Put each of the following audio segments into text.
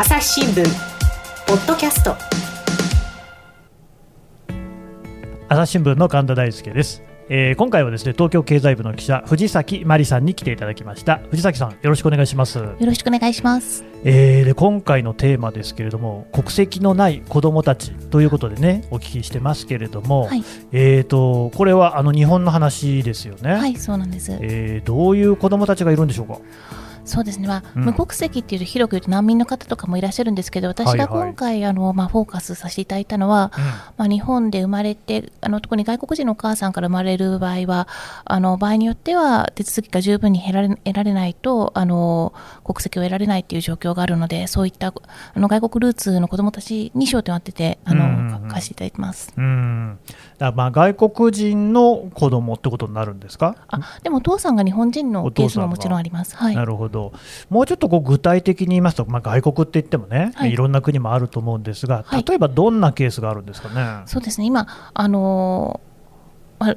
朝日新聞ポッドキャスト。朝日新聞の神田大輔です、えー今回はですね東京経済部の記者藤崎真理さんに来ていただきました。藤崎さんよろしくお願いします、よろしくお願いします。えーで今回のテーマですけれども国籍のない子どもたちということでねお聞きしてますけれども、はい、えーとこれはあの日本の話ですよね、はい、そうなんです。えーどういう子どもたちがいるんでしょうか？そうですね。まあ、うん。無国籍っていうと広く言うと難民の方とかもいらっしゃるんですけど、私が今回、あのまあフォーカスさせていただいたのは、まあ日本で生まれて、あの特に外国人のお母さんから生まれる場合は、あの場合によっては手続きが十分に得られ得られないと、あの国籍を得られないっていう状況があるので、そういったあの外国ルーツの子どもたちに焦点を当てて、あの、うんうんうん。書かせていただいてます。うんだからまあ外国人の子供ってことになるんですか？あ、でもお父さんが日本人のケースももちろんあります。はい。なるほど、もうちょっとこう具体的に言いますと、まあ、外国って言ってもね、はい。い、ろんな国もあると思うんですが、はい。例えばどんなケースがあるんですかね？そうですね、今、あのーまあ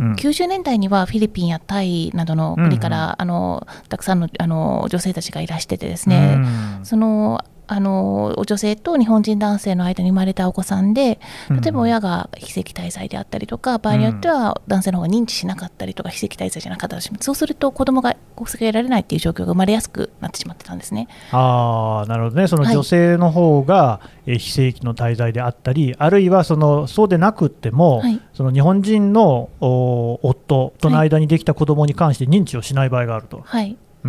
うん。90年代にはフィリピンやタイなどの国から、あのたくさんのあの女性たちがいらしててですね、うん。そのあの女性と日本人男性の間に生まれたお子さんで、例えば親が非籍滞在であったりとか、場合によっては男性の方が認知しなかったりとか、非籍滞在じゃなかったりしそうすると子供が国籍が得られないっていう状況が生まれやすくなってしまってたんですね。あーなるほどね、そのはい。女性の方が、えー非正規の滞在であったり、あるいはそのそうでなくっても、はい。その日本人のお夫との間にできた子供に関して認知をしない場合があると。はいあ、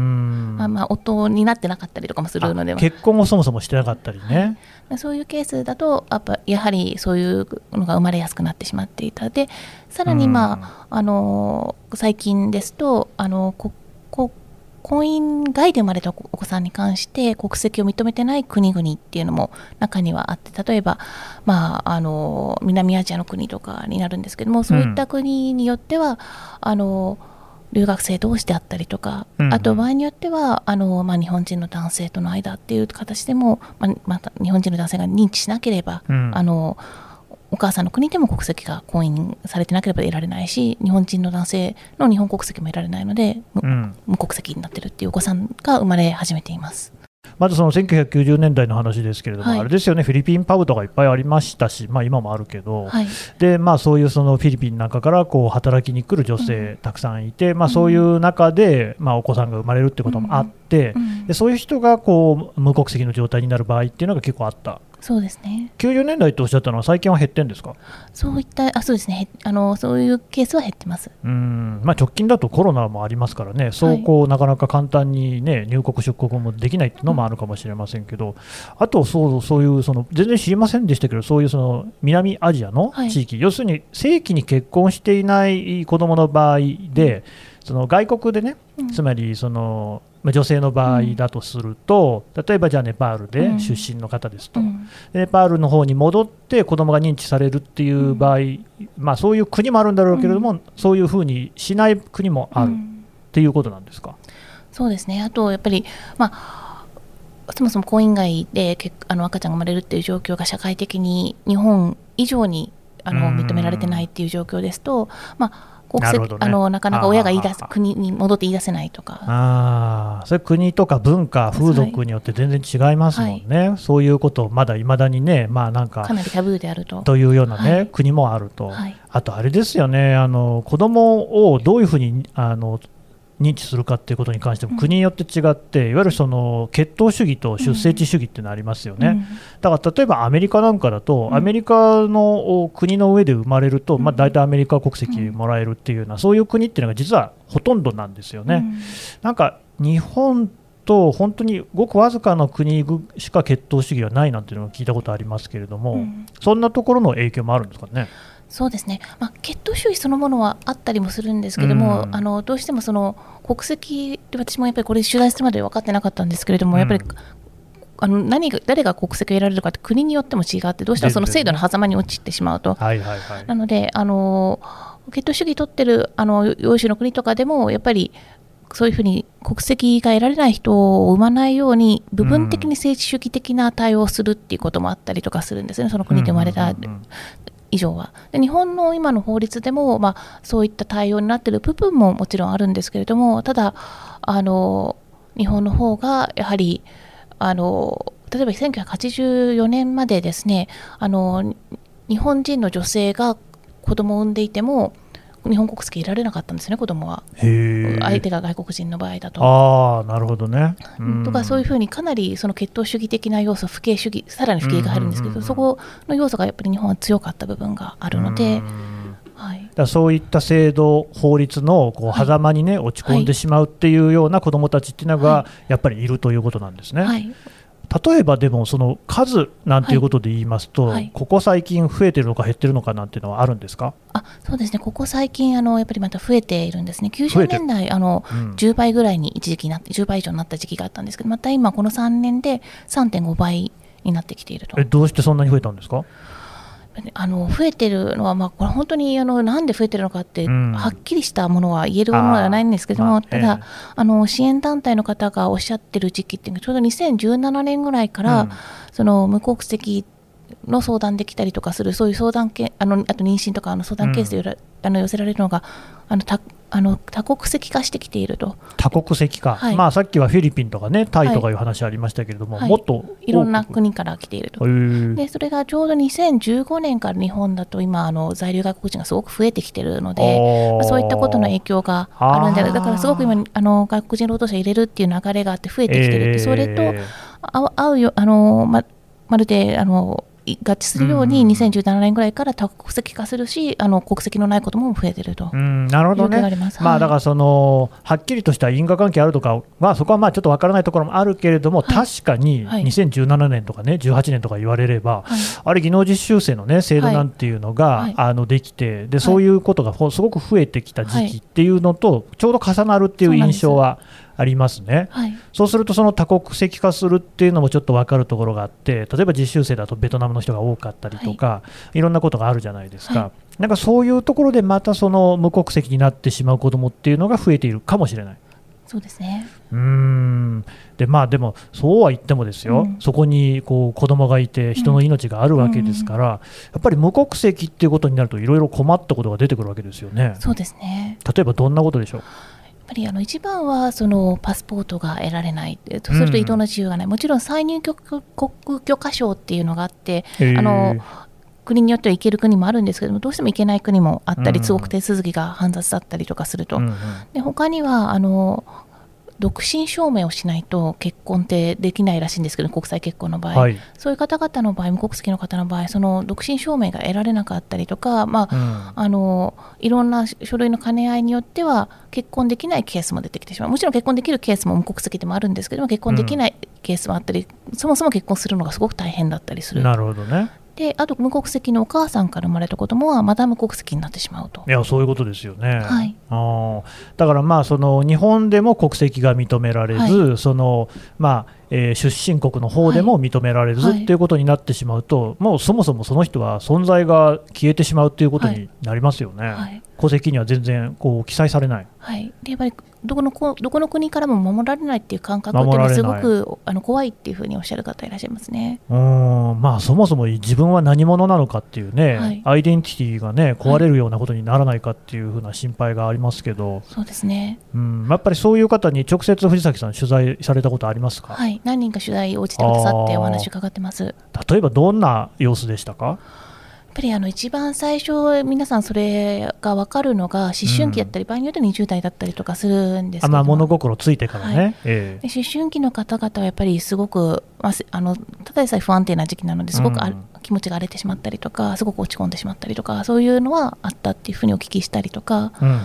まあ夫になってなかったりとかもするのであ結婚をそもそもしてなかったりね。そういうケースだとやっぱやはりそういうのが生まれやすくなってしまっていた。でさらに、まああの最近ですとあのここ婚姻外で生まれたお子さんに関して国籍を認めてない国々っていうのも中にはあって例えば、まあ、あの南アジアの国とかになるんですけどもそういった国によっては、あの留学生同士であったりとか、うん。あと場合によってはあの、まあ、日本人の男性との間っていう形でも、まあ、また日本人の男性が認知しなければ、うん。あのお母さんの国でも国籍が婚姻されてなければ得られないし日本人の男性の日本国籍も得られないので、むうん。無国籍になってるっていうお子さんが生まれ始めています。まずその1990年代の話ですけれども、はい。あれですよね、フィリピンパブとかいっぱいありましたし、まあ、今もあるけど、はい、でまあ、そういうそのフィリピンなんかからこう働きに来る女性たくさんいて、まあ、うん。そういう中で、まあ、お子さんが生まれるってこともあって、うん。でそういう人がこう無国籍の状態になる場合っていうのが結構あった、そうですね。90年代っておっしゃったのは、最近は減ってんですか？そういったあそうですね。へあのそういうケースは減ってます。うん、まあ、直近だとコロナもありますからね、そうこうなかなか簡単に、ね、入国、出国もできないっていうのもあるかもしれませんけど、あとそうそういうその、全然知りませんでしたけど、そういうその南アジアのはい。地域、要するに正規に結婚していない子どもの場合で、その外国でね、うん。つまりその、まあ女性の場合だとすると、例えばじゃあネパールでうん。出身の方ですと。うん。ネパールの方に戻って子供が認知されるっていう場合、まあ、そういう国もあるんだろうけれども、そういうふうにしない国もあるっうん。ていうことなんですか？そうですね。あとやっぱり、まあ、そもそも婚姻外で結あの赤ちゃんが生まれるっていう状況が社会的に日本以上にあのうん。認められてないっていう状況ですと、まあ、国籍なね。あのなかなか親が言い出す国に戻って言い出せないとか。ああ、それ国とか文化、風俗によって全然違いますもんね、そういうことをまだいまだにね、まあなんかかなりタブーであると。というようなね、はい。国もあると、はい。あとあれですよね、あの子供をどういうふうにあの認知するかっていうことに関しても、うん。国によって違って、いわゆるその血統主義と出生地主義っていうのありますよね。うん。だから例えばアメリカなんかだと、うん。アメリカのお国の上で生まれると、うん。まあ、大体アメリカ国籍もらえるっていうような、そういう国っていうのが実はほとんどなんですよね。なんか日本と本当にごくわずかの国しか血統主義はないなんていうのを聞いたことありますけれども、うん。そんなところの影響もあるんですかね？そうですね、まあ、血統主義そのものはあったりもするんですけども、うん。あのどうしてもその国籍で私もやっぱりこれ取材するまで分かってなかったんですけれども、やっぱりうんあの何が誰が国籍を得られるかって国によっても違ってどうしてもその制度の狭間に陥ってしまうと。なのであの血統主義取ってるあの欧州の国とかでもやっぱりそういうふうに国籍が得られない人を生まないように部分的に政治主義的な対応をするっていうこともあったりとかするんですね、その国で生まれたうんうんうん以上は。で日本の今の法律でも、まあ、そういった対応になっている部分ももちろんあるんですけれどもただあの日本の方がやはりあの例えば1984年までですねあの日本人の女性が子供を産んでいても日本国籍いられなかったんですね子供は。相手が外国人の場合だと。ああなるほどね。とかそういうふうにかなりその血統主義的な要素不敬主義さらに不敬が入るんですけど、そこの要素がやっぱり日本は強かった部分があるので。はい、だそういった制度、法律のこう狭間にね、落ち込んでしまうっていうような子どもたちっていうのが、やっぱりいるということなんですね。はい例えばでも、その数なんていうことで言いますと、はい。はい、ここ最近増えてるのか減ってるのかなんていうのはあるんですか？あそうですね、ここ最近あの、やっぱりまた増えているんですね、90年代、あの、うん、10倍ぐらいに一時期なって、10倍以上になった時期があったんですけど、また今、この3年で3.5倍になってきていると。えどうしてそんなに増えたんですか？あの増えてるのは、まあ、これ本当にあのなんで増えてるのかって、はっきりしたものは言えるものではないんですけども、まあ、ただ、あの支援団体の方がおっしゃってる時期っていうのはちょうど2017年ぐらいから、うん、その無国籍の相談できたりとかするそういう相談けあのあと妊娠とかの相談ケースで、うん、あの寄せられるのがあのたあの多国籍化してきていると。多国籍化、はい、まあ、さっきはフィリピンとかねタイとかいう話ありましたけれども、はい、もっといろんな国から来ていると。でそれがちょうど2015年から日本だと今あの在留外国人がすごく増えてきているので、まあ、そういったことの影響があるんじゃないだからすごく今あの外国人労働者入れるっていう流れがあって増えてきてるって、それと合うよあのままるであの合致するように2017年ぐらいから多国籍化するし、あの国籍のない子どもも増えてると、うん、なるほどね、まあ、だからそのはっきりとした因果関係あるとかは、そこはまあちょっとわからないところもあるけれども、はい、確かに2017年とかね、18年とか言われれば、はい、あれ、技能実習生の、ね、制度なんていうのが、はい、あのできてで、そういうことがすごく増えてきた時期っていうのと、ちょうど重なるっていう印象は。ありますね、はい、そうするとその多国籍化するっていうのもちょっと分かるところがあって例えば実習生だとベトナムの人が多かったりとか、はい、いろんなことがあるじゃないですか、はい、なんかそういうところでまたその無国籍になってしまう子どもっていうのが増えているかもしれない。そうですね。うん。でまあ、でも、そうは言ってもですよ、うん、そこにこう子供がいて、人の命があるわけですから、うん、やっぱり無国籍っていうことになると、いろいろ困ったことが出てくるわけですよね。そうですね。例えばどんなことでしょう？ぱりあの一番はそのパスポートが得られない、そうすると移動の自由がない、うん、もちろん再入国許可証っていうのがあって、あの国によっては行ける国もあるんですけども、どうしても行けない国もあったり、すごく手続きが煩雑だったりとかすると、うんうん、で他にはあの独身証明をしないと結婚ってできないらしいんですけど国際結婚の場合、はい、そういう方々の場合無国籍の方の場合その独身証明が得られなかったりとか、まあ、うん、あのいろんな書類の兼ね合いによっては結婚できないケースも出てきてしまう。もちろん結婚できるケースも無国籍でもあるんですけども結婚できないケースもあったり、うん、そもそも結婚するのがすごく大変だったりする。なるほどねであと無国籍のお母さんから生まれた子供はまだ無国籍になってしまうと。いやそういうことですよね、はい、あだからまあその日本でも国籍が認められず、はい、そのまあえー、出身国の方でも認められず、はい、っていうことになってしまうと、もうそもそもその人は存在が消えてしまうということになりますよね、はい、戸籍には全然こう記載されない。はい、でやっぱりどこのどこの国からも守られないっていう感覚っていうのはすごくあの怖いっていうふうにおっしゃる方いらっしゃいますね。うん。まあそもそも自分は何者なのかっていうね、はい、アイデンティティがね壊れるようなことにならないかっていうふうな心配がありますけど、そうですね。うん。やっぱりそういう方に直接藤崎さん取材されたことありますか？はい。何人か取材応じてくださってお話伺ってます。例えばどんな様子でしたか？ぱりあの一番最初、皆さんそれが分かるのが、思春期だったり、うん、場合によって20代だったりとかするんですけど。まあ、物心ついてからね、はい。えー、思春期の方々はやっぱりすごく、まあ、あのただでさえ不安定な時期なのですごくあ、うん、気持ちが荒れてしまったりとか、すごく落ち込んでしまったりとか、そういうのはあったっていうふうにお聞きしたりとか、うんうん、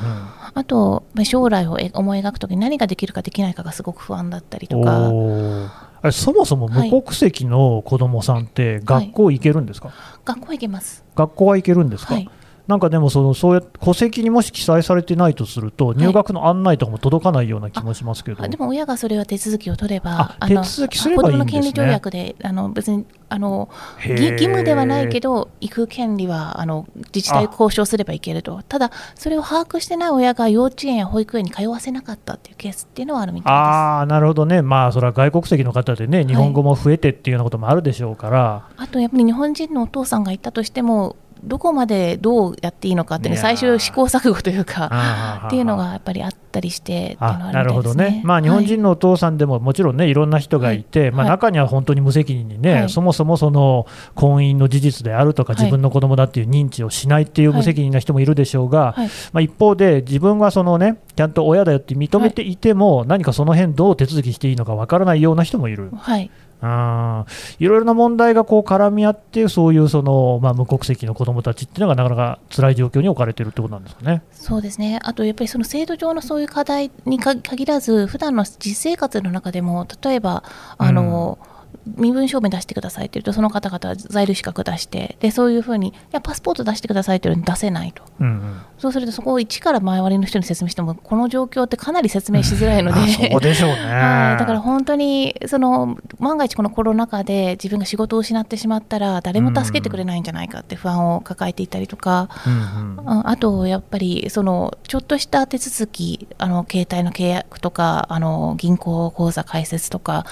あと、将来を思い描くときに何ができるかできないかがすごく不安だったりとか。あれそもそも無国籍の子供さんって学校行けるんですか、はいはい、学校行けます。学校は行けるんですか、はいなんかでもそのそうや戸籍にもし記載されてないとすると、入学の案内とかも届かないような気もしますけど、でも親がそれは手続きを取れば、手続きすればいいんです、ね、子どもの権利条約であの別にあの義務ではないけど、行く権利はあの自治体交渉すればいけると、ただ、それを把握してない親が幼稚園や保育園に通わせなかったっていうケースっていうのはあるみたいです。あなるほどね、まあ、それは外国籍の方でね、日本語も増えてっていうようなこともあるでしょうから、はい、あとやっぱり日本人のお父さんがいたとしても、どこまでどうやっていいのかっていうの最終試行錯誤というかっていうのがやっぱりあったりしてなるほどね、まあ、日本人のお父さんでももちろんねいろんな人がいて、はい、まあ、中には本当に無責任にね、はい、そもそもその婚姻の事実であるとか自分の子供だっていう認知をしないっていう無責任な人もいるでしょうが、まあ、一方で自分はそのねちゃんと親だよって認めていても、何かその辺どう手続きしていいのかわからないような人もいる。はいあいろいろな問題がこう絡み合って、そういうその、まあ、無国籍の子どもたちっていうのがなかなか辛い状況に置かれてるってことなんですかね。そうですね。あとやっぱりその制度上のそういう課題に限らず、普段の実生活の中でも、例えば、あの、うん身分証明出してくださいって言うとその方々は在留資格出してでそういうふうにいやパスポート出してくださいって言うのに出せないと、うんうん、そうするとそこを一から周りの人に説明してもこの状況ってかなり説明しづらいので。そうでしょうね、はい、だから本当にその万が一このコロナ禍で自分が仕事を失ってしまったら誰も助けてくれないんじゃないかって不安を抱えていたりとか、うんうん、あとやっぱりそのちょっとした手続きあの携帯の契約とかあの銀行口座開設とか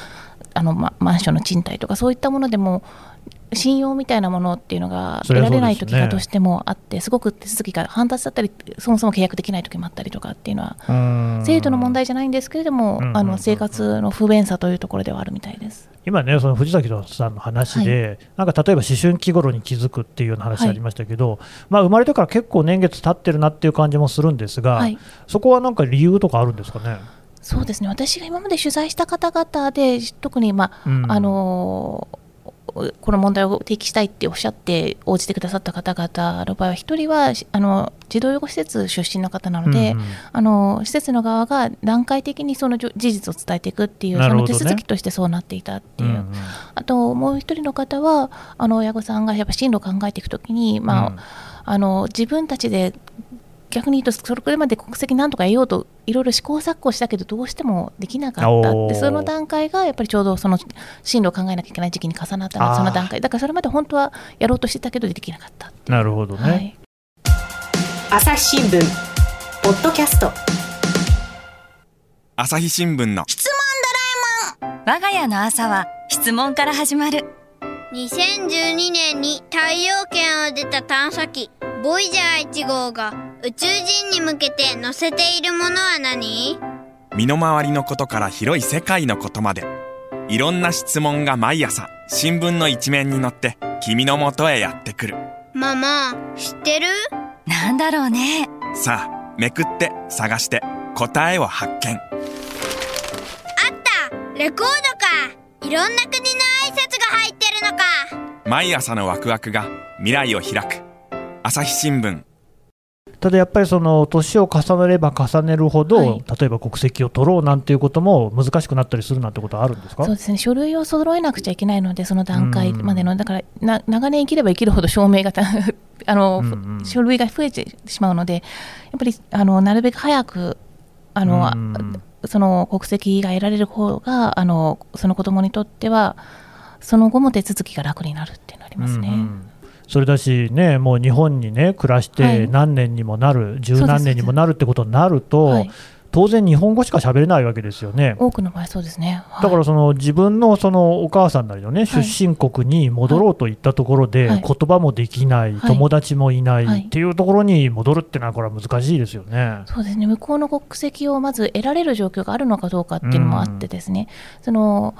あの、ま、マンションの賃貸とかそういったものでも信用みたいなものっていうのが得られない時がどうしてもあって、すごく手続きが反達だったりそもそも契約できない時もあったりとかっていうのは制度の問題じゃないんですけれども、あの生活の不便さというところではあるみたいです。今ね、その藤崎さんの話で、はい、なんか例えば思春期頃に気づくっていうような話ありましたけど、はい、まあ、生まれてから結構年月経ってるなっていう感じもするんですが、はい、そこはなんか理由とかあるんですかね？そうですね。私が今まで取材した方々で特に、まあ、うん、あのこの問題を提起したいっておっしゃって応じてくださった方々の場合は1人はあの児童養護施設出身の方なので、うんうん、あの施設の側が段階的にその事実を伝えていくっていう、ね、その手続きとしてそうなっていたっていう、うんうん、あともう1人の方はあの親御さんがやっぱ進路を考えていくときに、まあ、うん、あの自分たちで逆に言うとそれまで国籍なんとか得ようといろいろ試行錯誤したけどどうしてもできなかったってその段階がやっぱりちょうどその進路を考えなきゃいけない時期に重なったのその段階だからそれまで本当はやろうとしてたけどできなかったなるほどね、はい、朝日新聞ポッドキャスト。朝日新聞の。質問ドラえもん。我が家の朝は質問から始まる。2012年に太陽圏を出た探査機ボイジャー1号が宇宙人に向けて載せているものは何？身の回りのことから広い世界のことまで。いろんな質問が毎朝新聞の一面に載って君のもとへやってくる。ママ知ってる？なんだろうね。さあめくって探して答えを発見。あった！レコードか！いろんな国の挨拶が入ってるのか！毎朝のワクワクが未来を開く。朝日新聞ただやっぱりその年を重ねれば重ねるほど、はい、例えば国籍を取ろうなんていうことも難しくなったりするなんてことはあるんですか？そうですね。書類を揃えなくちゃいけないので、その段階までの、だからな長年生きれば生きるほど証明があの、うんうん、書類が増えてしまうので、やっぱりあのなるべく早くあの、うん、その国籍が得られる方があのその子供にとっては、その後も手続きが楽になるっていうのありますね。うんうんそれだし、ね、もう日本に、ね、暮らして何年にもなる、十、はい、何年にもなるってことになると、はい、当然、日本語しか喋れないわけですよね。多くの場合、そうですね、はい、だからその自分のそのお母さんなりの、ね、出身国に戻ろうといったところで、言葉もできない、友達もいない。っていうところに戻るっていうのは、これは難しいですよね。そうですね。向こうの国籍をまず得られる状況があるのかどうかっていうのもあってですね。その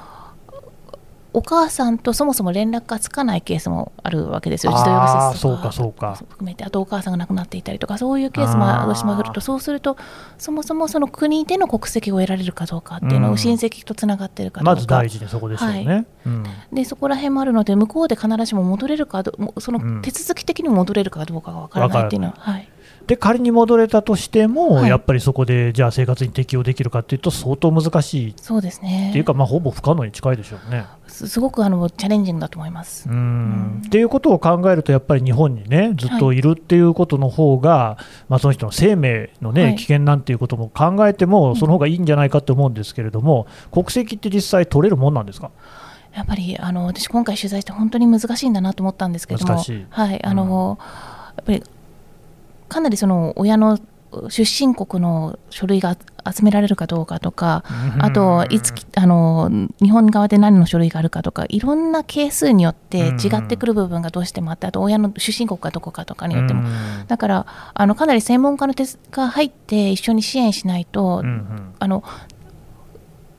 お母さんとそもそも連絡がつかないケースもあるわけですよ、児童養護施設とか。含めて、あとお母さんが亡くなっていたりとか、そういうケースもどうしてもあると、そうすると、そもそもその国での国籍を得られるかどうかっていうのを、親戚とつながってるかどうか、まず大事にそこですよね、はい。うん、でそこら辺もあるので、向こうで必ずしも戻れるかその手続き的にも戻れるかどうかが分からないっていうのは。はいで仮に戻れたとしても、はい、やっぱりそこでじゃあ生活に適応できるかっていうと相当難しい。そうですね。っていうか、まあ、ほぼ不可能に近いでしょうね。すごくあのチャレンジングだと思います。うん、っていうことを考えるとやっぱり日本にねずっといるっていうことの方が、はい、まあ、その人の生命のね、はい、危険なんていうことも考えてもその方がいいんじゃないかと思うんですけれども、うん、国籍って実際取れるもんなんですか？やっぱりあの私今回取材して本当に難しいんだなと思ったんですけどもはいあの、うん、やっぱりかなりその親の出身国の書類が集められるかどうかとか、あといつあの日本側で何の書類があるかとか、いろんな係数によって違ってくる部分がどうしてもあって、あと親の出身国がどこかとかによっても、だからあのかなり専門家の手が入って一緒に支援しないと、あの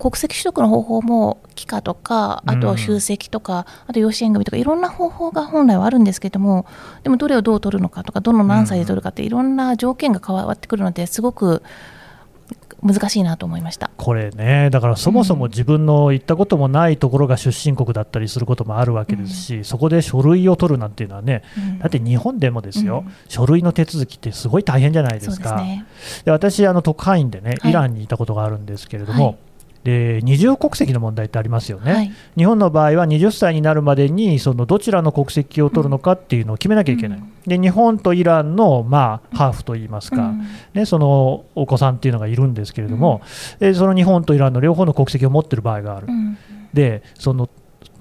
国籍取得の方法も帰化とかあとは集積とか、うん、あと養子縁組とかいろんな方法が本来はあるんですけどもでもどれをどう取るのかとかどの何歳で取るかっていろんな条件が変わってくるのですごく難しいなと思いました。これね、だからそもそも自分の行ったこともないところが出身国だったりすることもあるわけですし、うん、そこで書類を取るなんていうのはね、うん、だって日本でもですよ、うん、書類の手続きってすごい大変じゃないですか。で、ね、私、あの特派員でね、イランにいたことがあるんですけれども、はいで二重国籍の問題ってありますよね、はい、日本の場合は20歳になるまでにそのどちらの国籍を取るのかっていうのを決めなきゃいけない、うん、で日本とイランの、まあ、ハーフといいますか、うん、ね、そのお子さんっていうのがいるんですけれども、うん、その日本とイランの両方の国籍を持っている場合がある。でその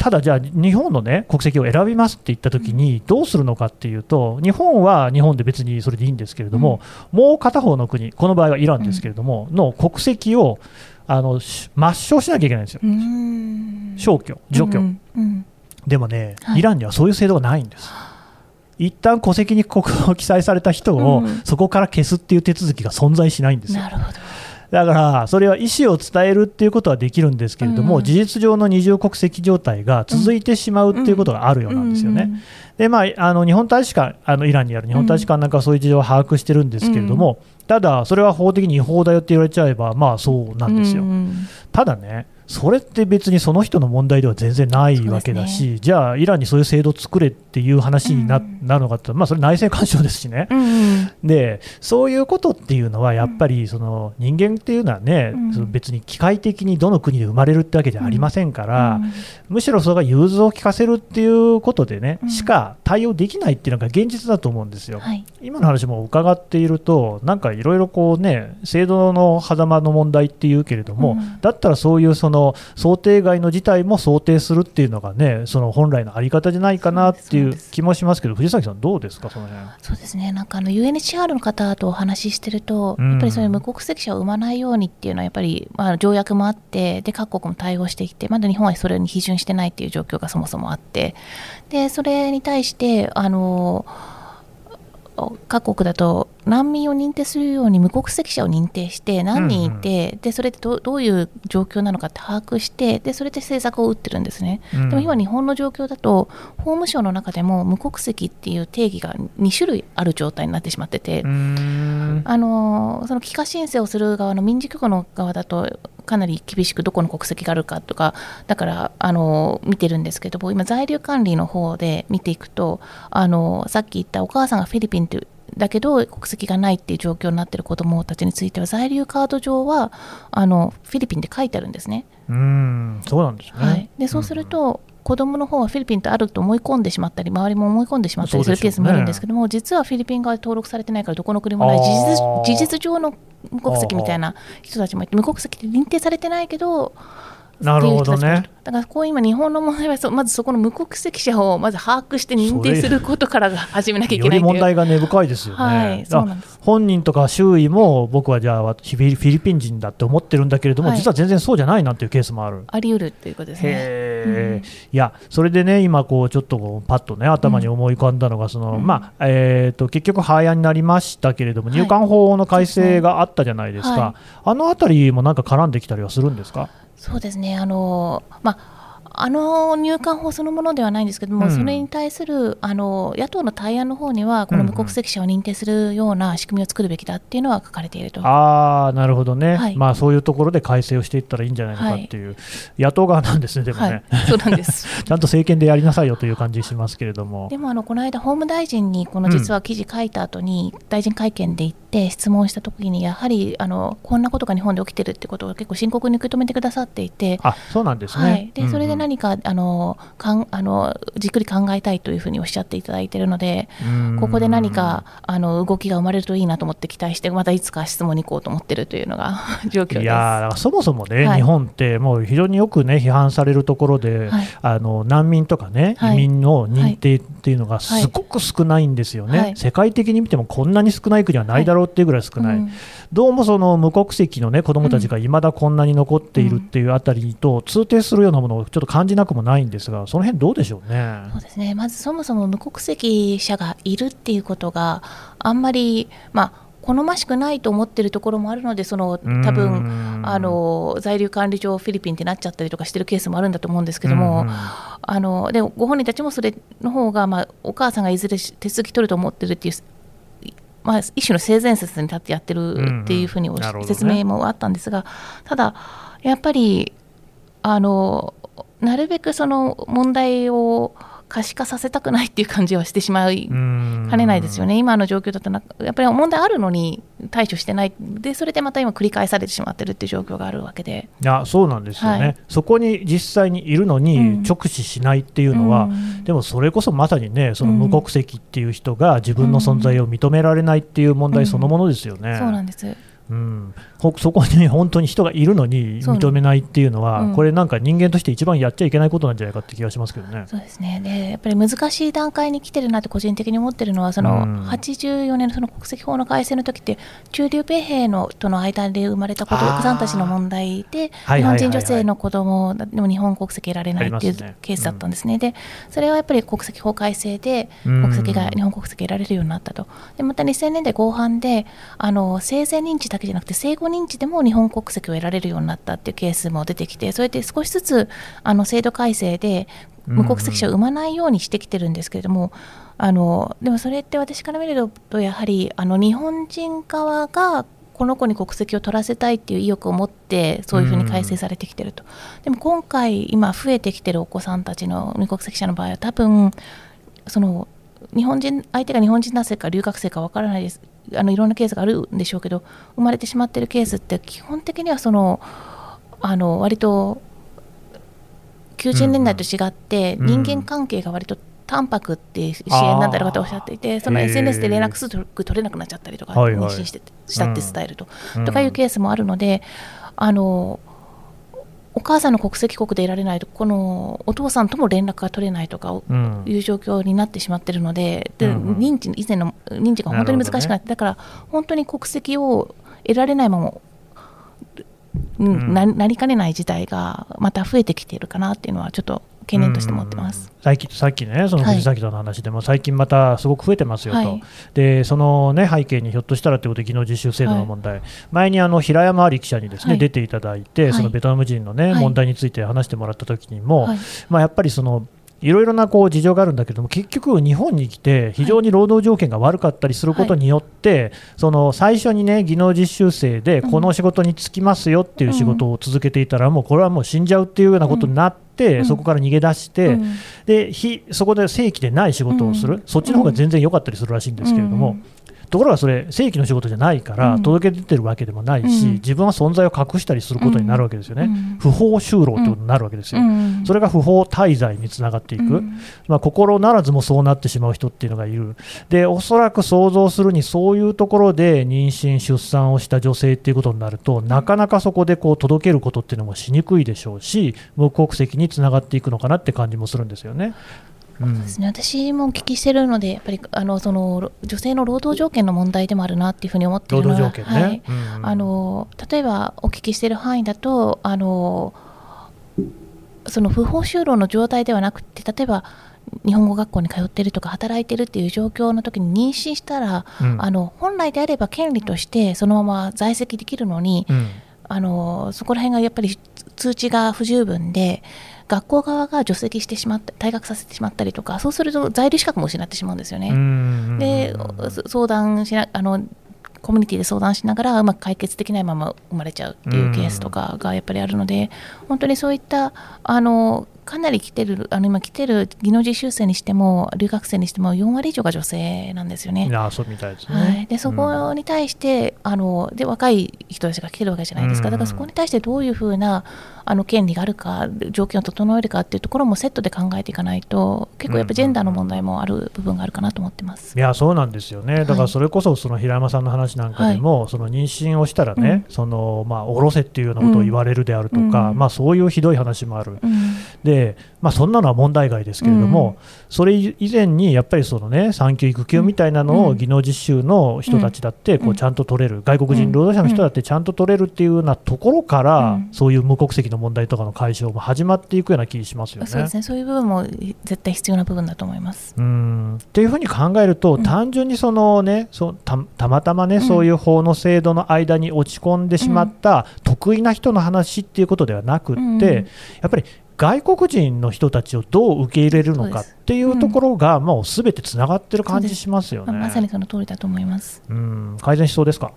ただ、じゃあ日本の、ね、国籍を選びますって言ったときにどうするのかっていうと日本は日本で別にそれでいいんですけれども、もう片方の国この場合はイランですけれども、の国籍をあの抹消しなきゃいけないんですよ、消去、除去、うん。うん、でもね、はい、イランにはそういう制度がないんです。一旦戸籍にここ記載された人を、そこから消すっていう手続きが存在しないんですよ。だからそれは意思を伝えるっていうことはできるんですけれども、うん、事実上の二重国籍状態が続いてしまうっていうことがあるようなんですよね。でまあ、あの日本大使館あのイランにある日本大使館なんかはそういう事情を把握してるんですけれども、ただ、それは法的に違法だよって言われちゃえば、まあそうなんですよ。ただね、それって別にその人の問題では全然ないわけだし、ね、じゃあ、イランにそういう制度を作れっていう話にな,、るのかって、まあ、それ内政干渉ですしね、うん、でそういうことっていうのは、やっぱりその人間っていうのはね、うん、別に機械的にどの国で生まれるってわけじゃありませんから、うん、むしろそれが融通を利かせるっていうことでね、しか対応できないっていうのが現実だと思うんですよ。はい、今の話も伺っていると、なんかいろいろこうね、制度の狭間の問題っていうけれども、だったらそういうその想定外の事態も想定するっていうのがね、その本来のあり方じゃないかなっていう気もしますけど、藤崎さん、どうですか、その辺？そうですね、なんかあの UNHR の方とお話ししてると、やっぱりそういう無国籍者を生まないようにっていうのは、やっぱり、まあ、条約もあって、で各国も対応してきて、まだ日本はそれに批准してないっていう状況がそもそもあって、でそれに対して、あの各国だと難民を認定するように無国籍者を認定して何人いて、うんうん、でそれでどどういう状況なのかって把握してでそれで政策を打ってるんですね、うん、でも今日本の状況だと法務省の中でも無国籍っていう定義が2種類ある状態になってしまってて、あのその帰化申請をする側の民事局の側だとかなり厳しくどこの国籍があるかとかだからあの見てるんですけども今在留管理の方で見ていくとあのさっき言ったお母さんがフィリピンというだけど国籍がないっていう状況になっている子どもたちについては在留カード上はあのフィリピンで書いてあるんですね。うんそうなんですね、はい、でそうすると、子供の方はフィリピンとあると思い込んでしまったり周りも思い込んでしまったりするケースもあるんですけども、ね、実はフィリピン側で登録されてないからどこの国もない。事実事実上の無国籍みたいな人たちもいて無国籍で認定されてないけどなるほどね。だからこう今日本の問題はそまずそこの無国籍者をまず把握して認定することから始めなきゃいけない問題が根深いですよね。はい、そうなんです本人とか周囲も僕はじゃあフィリピン人だって思ってるんだけれども、はい、実は全然そうじゃないなんていうケースもある。あり得るっていうことですね。うん、いやそれでね今こうちょっとパッとね頭に思い浮かんだのがその、うん、まあえっ、ー、と結局廃案になりましたけれども、入管法の改正があったじゃないですか。はい、あのあたりもなんか絡んできたりはするんですか？そうですねあの、まああの入管法そのものではないんですけども、うん、それに対するあの野党の対案の方には、この無国籍者を認定するような仕組みを作るべきだっていうのは書かれていると、うん、あなるほどね、はい、まあ、そういうところで改正をしていったらいいんじゃないのかっていう、はい、野党側なんですね、でもね、はい、そうなんです。ちゃんと政権でやりなさいよという感じしますけれども。でもあのこの間、法務大臣にこの実は記事書いた後に、大臣会見で言って、質問したときに、やはりあのこんなことが日本で起きてるってことを結構深刻に受け止めてくださっていて、あそうなんですね、はい、でそれで何か、あのかんあのじっくり考えたいというふうにおっしゃっていただいているのでここで何かあの動きが生まれるといいなと思って期待してまたいつか質問に行こうと思っているというのが 状況です。いやそもそもね、はい、日本ってもう非常によくね批判されるところで、はい、あの難民とかね、移民の認定、っていうのがすごく少ないんですよね、はい。世界的に見てもこんなに少ない国はないだろうっていうぐらい少ない、うん。どうもその無国籍の、ね、子どもたちがいまだこんなに残っているっていうあたりと通底するようなものをちょっと感じなくもないんですが、その辺どうでしょうね。そうですね。まずそもそも無国籍者がいるっていうことがあんまり、まあ、好ましくないと思ってるところもあるのでその多う分んあの在留管理上フィリピンってなっちゃったりとかしてるケースもあるんだと思うんですけども、うんあのでご本人たちもそれの方がまあお母さんがいずれ手続き取ると思ってるっていう。まあ、一種の性善説に立ってやってるっていうふうにおうんね。説明もあったんですが、ただ、やっぱりあのなるべくその問題を可視化させたくないっていう感じはしてしまいうんかねないですよね、今の状況だとな、やっぱり問題あるのに対処してない、でそれでまた今、繰り返されてしまってるっていう状況があるわけで。いやそうなんですよね、はい。そこに実際にいるのうんに直視しないっていうのは、うん。でもそれこそまさにね、そのうん。無国籍っていう人が自分の存在を認められないっていう問題そのものですよね。そうなんですうん、ほそこに本当に人がいるのに認めないっていうのは、うん。これなんか人間として一番やっちゃいけないことなんじゃないかって気がしますけどね。そうですね。でやっぱり難しい段階に来てるなって個人的に思ってるのはそのうん。84年のその国籍法の改正の時って中流米兵のとの間で生まれた子さんたちの問題で日本人女性の子供でも日本国籍得られないっていうケースだったんですね。でそれはやっぱり国籍法改正でうん。国籍が日本国籍得られるようになったと。でまた2000年代後半であの生前認知だけじゃなくて生後認知でも日本国籍を得られるようになったっていうケースも出てきてそれで少しずつあの制度改正で無国籍者を生まないようにしてきてるんですけれども、あのでもそれって私から見るとやはりあの日本人側がこの子に国籍を取らせたいっていう意欲を持ってそういうふうに改正されてきてると、でも今回今増えてきてるお子さんたちの無国籍者の場合は多分その日本人相手が日本人男性か留学生かわからないですあのいろんなケースがあるんでしょうけど生まれてしまってるケースって基本的にはそのあの割と90年代と違って人間関係が割と淡白って支援なんだろうとおっしゃっていてその SNS で連絡すぐ取れなくなっちゃったりとか妊娠してしたって伝えると、うんとかいうケースもあるのであのお母さんの国籍国でいられないとこのお父さんとも連絡が取れないとかうん。いう状況になってしまってるので、で認知以前の認知が本当に難しくなって、だから本当に国籍を得られないまま、なりかねない事態がまた増えてきているかなっていうのはちょっと懸念として持ってます。最近さっきね、そのはい。藤崎さんの話でも、最近またすごく増えてますよと、はい。でその、ね、背景にひょっとしたらということで、技能実習制度の問題、前にあの平山あり記者にです、ねはい。出ていただいて、はい。そのベトナム人の、ねはい。問題について話してもらった時にも、はい。まあ、やっぱりそのいろいろなこう事情があるんだけども結局、日本に来て非常に労働条件が悪かったりすることによって、その最初にね技能実習生でこの仕事に就きますよっていう仕事を続けていたら、もうこれはもう死んじゃうっていうようなことになって、うん。そこから逃げ出して、うん。で非そこで正規でない仕事をする、うん。そっちの方が全然良かったりするらしいんですけれども、うんところがそれ、正規の仕事じゃないから、うん。届け出てるわけでもないし、うん。自分は存在を隠したりすることになるわけですよね、うん。不法就労ということになるわけですよ。うん。それが不法滞在につながっていく、うん。まあ、心ならずもそうなってしまう人っていうのがいる、でおそらく想像するに、そういうところで妊娠、出産をした女性っていうことになると、なかなかそこでこう届けることっていうのもしにくいでしょうし、無国籍につながっていくのかなって感じもするんですよね。うん。そうですね、私もお聞きしてるので、やっぱりあのその女性の労働条件の問題でもあるなっていうふうに思ってい労るのは、ね。はい。うんあの例えばお聞きしている範囲だとあのその不法就労の状態ではなくて例えば日本語学校に通っているとか働いているっていう状況の時に妊娠したら、うん。あの本来であれば権利としてそのまま在籍できるのに、うん。あのそこら辺がやっぱり通知が不十分で学校側が除籍してしまった退学させてしまったりとかそうすると在留資格も失ってしまうんですよね。うんでそ相談しなあのコミュニティで相談しながらうまく解決できないまま生まれちゃうっていうケースとかがやっぱりあるので、本当にそういったあのかなり来てるあの今来てる技能実習生にしても留学生にしても4割以上が女性なんですよね。いやそうみたいですね。はい、でそうん。こに対して、あので若い人たちが来てるわけじゃないですか、だからそこに対してどういうふうなあの権利があるか、条件を整えるかっていうところもセットで考えていかないと、結構やっぱジェンダーの問題もある部分があるかなと思ってます。いやそうなんですよね、だからそれこそその平山さんの話なんかでも、その妊娠をしたらね、そのまあ、下ろせっていうようなことを言われるであるとか、うん。まあ、そういうひどい話もある、うん。でで、まあ、そんなのは問題外ですけれども、うん、それ以前にやっぱりその、ね、産休・育休みたいなのを技能実習の人たちだってこうちゃんと取れる、外国人労働者の人だってちゃんと取れるっていうようなところから、そういう無国籍の問題とかの解消も始まっていくような気しますよね。そうですねそういう部分も絶対必要な部分だと思います。うん。っていうふうに考えると、単純にその、ね、そたたまたま、ね、そういう法の制度の間に落ち込んでしまった得意な人の話っていうことではなくって、やっぱり外国人の人たちをどう受け入れるのかっていうところが、もうすべてつながってる感じしますよね。まさにその通りだと思います。うん改善しそうですか？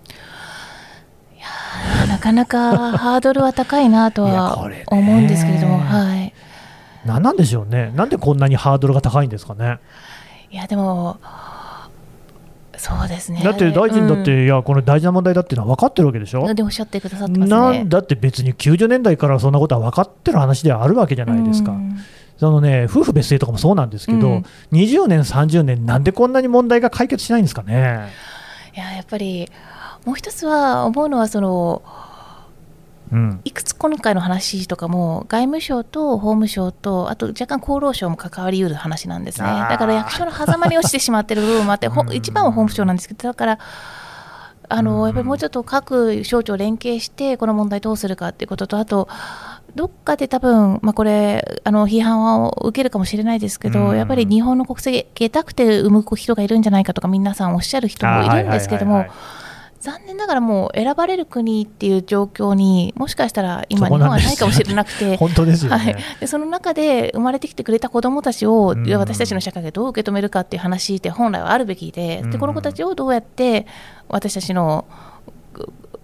いやなかなかハードルは高いなとは 思うんですけれども、はい。何なんでしょうね。なんでこんなにハードルが高いんですかね。いやでもそうですね。だって大臣だって、うん、いやこの大事な問題だっていうのは分かってるわけでしょ？でおっしゃってくださってます、ね、なんだって別に90年代からそんなことは分かってる話ではあるわけじゃないですか。うん。そのね、夫婦別姓とかもそうなんですけど、うん、20年、30年、なんでこんなに問題が解決しないんですかね？いややっぱりもう一つは思うのはそのうん、いくつ今回の話とかも外務省と法務省とあと若干厚労省も関わりうる話なんですね。だから役所の狭間に落ちてしまっている部分もあって 一番は法務省なんですけどだからあのやっぱりもうちょっと各省庁連携してこの問題どうするかっていうこととあとどっかで多分、まあ、これあの批判を受けるかもしれないですけど、やっぱり日本の国籍得たくて産む人がいるんじゃないかとか皆さんおっしゃる人もいるんですけども。残念ながらもう選ばれる国っていう状況にもしかしたら今日本はないかもしれなくて。本当ですよ、ね、はい、でその中で生まれてきてくれた子どもたちを、うん、私たちの社会がどう受け止めるかっていう話って本来はあるべきででこの子たちをどうやって私たちの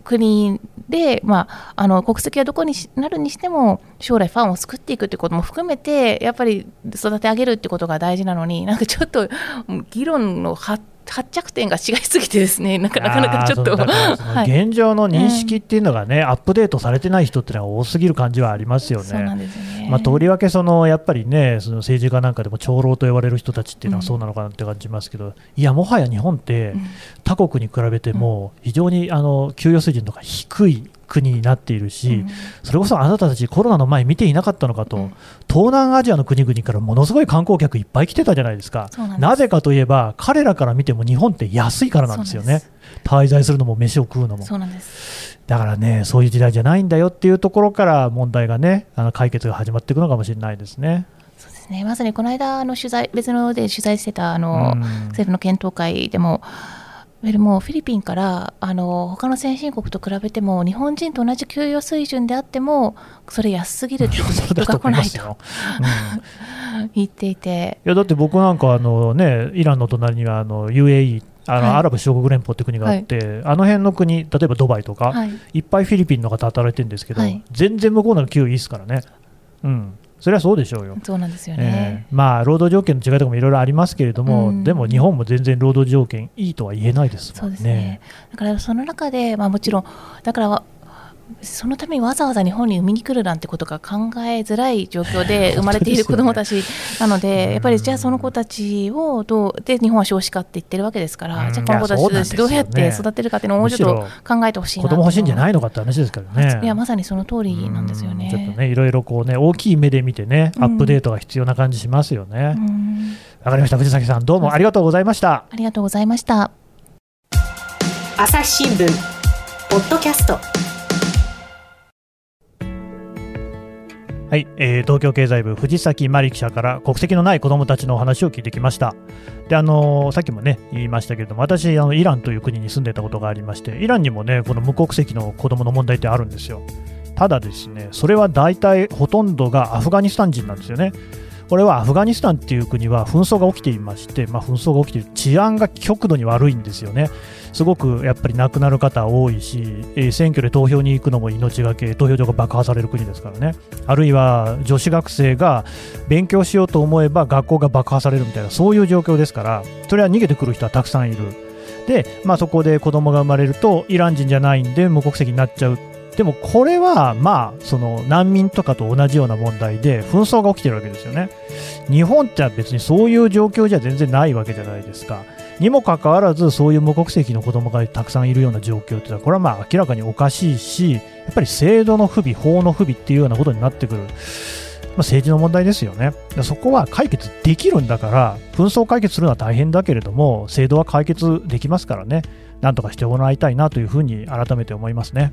国で、まあ、あの国籍はどこになるにしても将来ファンを作っていくってことも含めてやっぱり育て上げるってことが大事なのになんかちょっと議論の発発着点が違いすぎてですね なかなかちょっと、はい、現状の認識っていうのがね、うん、アップデートされてない人っていうのは多すぎる感じはありますよね。ね。まあ、とりわけそのやっぱりねその政治家なんかでも長老と呼ばれる人たちっていうのはそうなのかなって感じますけど、うん、いやもはや日本って他国に比べても非常にあの給与水準とか低い国になっているし、うん、それこそあなたたちコロナの前見ていなかったのかと、うん、東南アジアの国々からものすごい観光客いっぱい来てたじゃないですか。なぜかといえば彼らから見ても日本って安いからなんですよね。滞在するのも飯を食うのも。だからねそういう時代じゃないんだよっていうところから問題がねあの解決が始まっていくのかもしれないですね。そうですね。まさにこの間の取材別ので取材してたあの、政府の検討会でももうフィリピンからあの他の先進国と比べても日本人と同じ給与水準であってもそれ安すぎるって人が来ないと、うん、言っていて。いやだって僕なんかあの、ね、イランの隣にはあの UAE あの、はい、アラブ首長国連邦って国があって、はい、あの辺の国、例えばドバイとか、はい、いっぱいフィリピンの方働いてるんですけど、全然向こうの給与いいですからね。うんそれはそうでしょうよ。そうなんですよね。えー、まあ労働条件の違いとかもいろいろありますけれども、うん、でも日本も全然労働条件いいとは言えないですもんね。そうですねだからその中でまあもちろんだからそのためにわざわざ日本に産みに来るなんてことが考えづらい状況で 生まれている子どもたちなので、やっぱりじゃあその子たちをどうで日本は少子化って言ってるわけですから、じゃあこの子たちどうやって育てるかっていうのをもうちょっと考えてほしい子供欲しいんじゃないのかって話ですからね。いやまさにその通りなんですよね。ちょっとねいろいろこうね大きい目で見てねアップデートが必要な感じしますよね。わかりました藤崎さんどうもありがとうございました。ありがとうございました。朝日新聞ポッドキャスト。はい、えー、東京経済部藤崎真理記者から国籍のない子どもたちのお話を聞いてきました。であのー、さっきもね言いましたけれども私あのイランという国に住んでたことがありましてイランにもねこの無国籍の子どもの問題ってあるんですよ。ただですねそれは大体ほとんどがアフガニスタン人なんですよね。これはアフガニスタンっていう国は紛争が起きていまして、まあ、紛争が起きている治安が極度に悪いんですよね。すごくやっぱり亡くなる方多いし、えー、選挙で投票に行くのも命がけ、投票所が爆破される国ですからね、あるいは女子学生が勉強しようと思えば学校が爆破されるみたいな、そういう状況ですから、それは逃げてくる人はたくさんいる。で、まあ、そこで子供が生まれると、イラン人じゃないんで無国籍になっちゃうでもこれは、まあ、その難民とかと同じような問題で紛争が起きてるわけですよね。日本って別にそういう状況じゃ全然ないわけじゃないですか。にもかかわらず、そういう無国籍の子供がたくさんいるような状況っていうのは、これはまあ明らかにおかしいし、やっぱり制度の不備、法の不備っていうようなことになってくる。まあ、政治の問題ですよね。そこは解決できるんだから、紛争解決するのは大変だけれども、制度は解決できますからね、なんとかしてもらいたいなというふうに改めて思いますね。